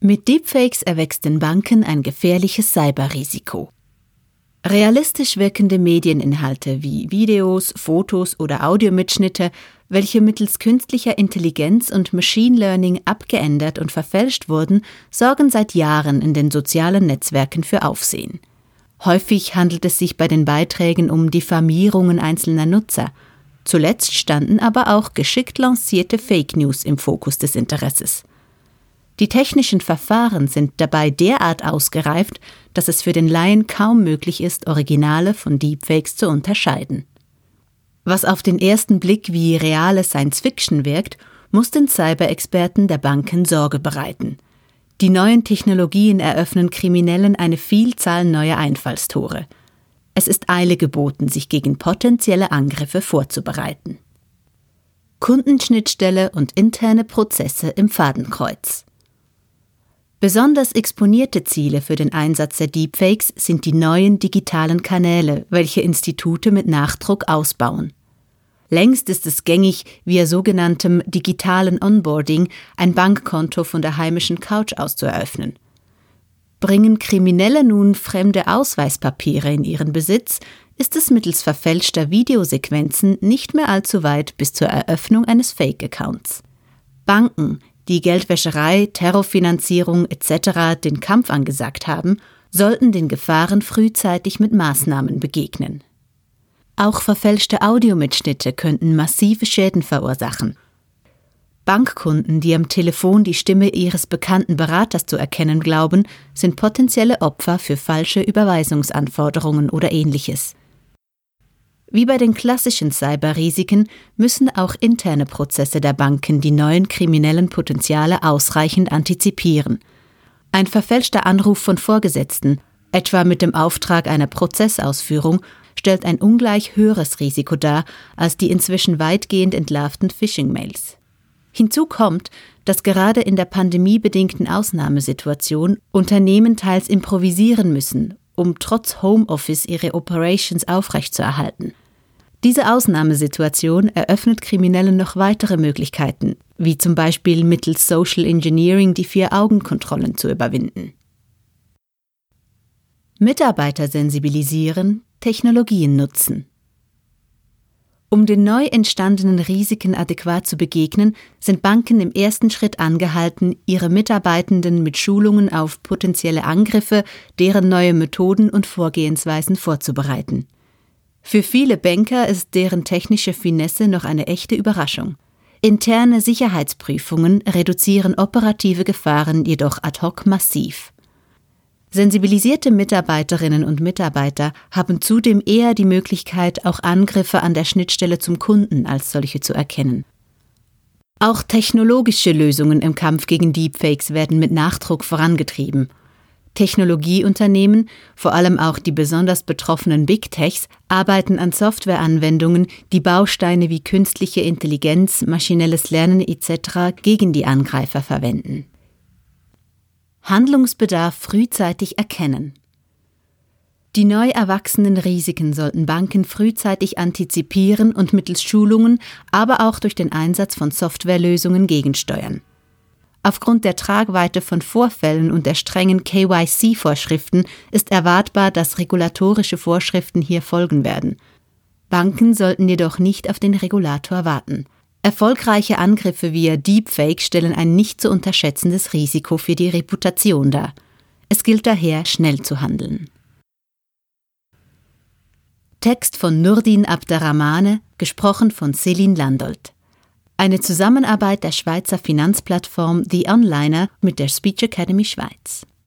Mit Deepfakes erwächst den Banken ein gefährliches Cyberrisiko. Realistisch wirkende Medieninhalte wie Videos, Fotos oder Audiomitschnitte, welche mittels künstlicher Intelligenz und Machine Learning abgeändert und verfälscht wurden, sorgen seit Jahren in den sozialen Netzwerken für Aufsehen. Häufig handelt es sich bei den Beiträgen um Diffamierungen einzelner Nutzer. Zuletzt standen aber auch geschickt lancierte Fake News im Fokus des Interesses. Die technischen Verfahren sind dabei derart ausgereift, dass es für den Laien kaum möglich ist, Originale von Deepfakes zu unterscheiden. Was auf den ersten Blick wie reale Science Fiction wirkt, muss den Cyber-Experten der Banken Sorge bereiten. Die neuen Technologien eröffnen Kriminellen eine Vielzahl neuer Einfallstore. Es ist Eile geboten, sich gegen potenzielle Angriffe vorzubereiten. Kundenschnittstelle und interne Prozesse im Fadenkreuz. Besonders exponierte Ziele für den Einsatz der Deepfakes sind die neuen digitalen Kanäle, welche Institute mit Nachdruck ausbauen. Längst ist es gängig, via sogenanntem digitalen Onboarding ein Bankkonto von der heimischen Couch aus zu eröffnen. Bringen Kriminelle nun fremde Ausweispapiere in ihren Besitz, ist es mittels verfälschter Videosequenzen nicht mehr allzu weit bis zur Eröffnung eines Fake-Accounts. Banken, die Geldwäscherei, Terrorfinanzierung etc. den Kampf angesagt haben, sollten den Gefahren frühzeitig mit Maßnahmen begegnen. Auch verfälschte Audiomitschnitte könnten massive Schäden verursachen. Bankkunden, die am Telefon die Stimme ihres bekannten Beraters zu erkennen glauben, sind potenzielle Opfer für falsche Überweisungsanforderungen oder ähnliches. Wie bei den klassischen Cyberrisiken müssen auch interne Prozesse der Banken die neuen kriminellen Potenziale ausreichend antizipieren. Ein verfälschter Anruf von Vorgesetzten, etwa mit dem Auftrag einer Prozessausführung, stellt ein ungleich höheres Risiko dar als die inzwischen weitgehend entlarvten Phishing-Mails. Hinzu kommt, dass gerade in der pandemiebedingten Ausnahmesituation Unternehmen teils improvisieren müssen um trotz Homeoffice ihre Operations aufrechtzuerhalten. Diese Ausnahmesituation eröffnet Kriminellen noch weitere Möglichkeiten, wie zum Beispiel mittels Social Engineering die Vier-Augen-Kontrollen zu überwinden. Mitarbeiter sensibilisieren, Technologien nutzen. Um den neu entstandenen Risiken adäquat zu begegnen, sind Banken im ersten Schritt angehalten, ihre Mitarbeitenden mit Schulungen auf potenzielle Angriffe, deren neue Methoden und Vorgehensweisen vorzubereiten. Für viele Banker ist deren technische Finesse noch eine echte Überraschung. Interne Sicherheitsprüfungen reduzieren operative Gefahren jedoch ad hoc massiv. Sensibilisierte Mitarbeiterinnen und Mitarbeiter haben zudem eher die Möglichkeit, auch Angriffe an der Schnittstelle zum Kunden als solche zu erkennen. Auch technologische Lösungen im Kampf gegen Deepfakes werden mit Nachdruck vorangetrieben. Technologieunternehmen, vor allem auch die besonders betroffenen Big Techs, arbeiten an Softwareanwendungen, die Bausteine wie künstliche Intelligenz, maschinelles Lernen etc. gegen die Angreifer verwenden. Handlungsbedarf frühzeitig erkennen. Die neu erwachsenen Risiken sollten Banken frühzeitig antizipieren und mittels Schulungen, aber auch durch den Einsatz von Softwarelösungen gegensteuern. Aufgrund der Tragweite von Vorfällen und der strengen KYC-Vorschriften ist erwartbar, dass regulatorische Vorschriften hier folgen werden. Banken sollten jedoch nicht auf den Regulator warten. Erfolgreiche Angriffe via Deepfake stellen ein nicht zu unterschätzendes Risiko für die Reputation dar. Es gilt daher, schnell zu handeln. Text von Nurdin Abderrahmane, gesprochen von Celine Landolt. Eine Zusammenarbeit der Schweizer Finanzplattform The Onliner mit der Speech Academy Schweiz.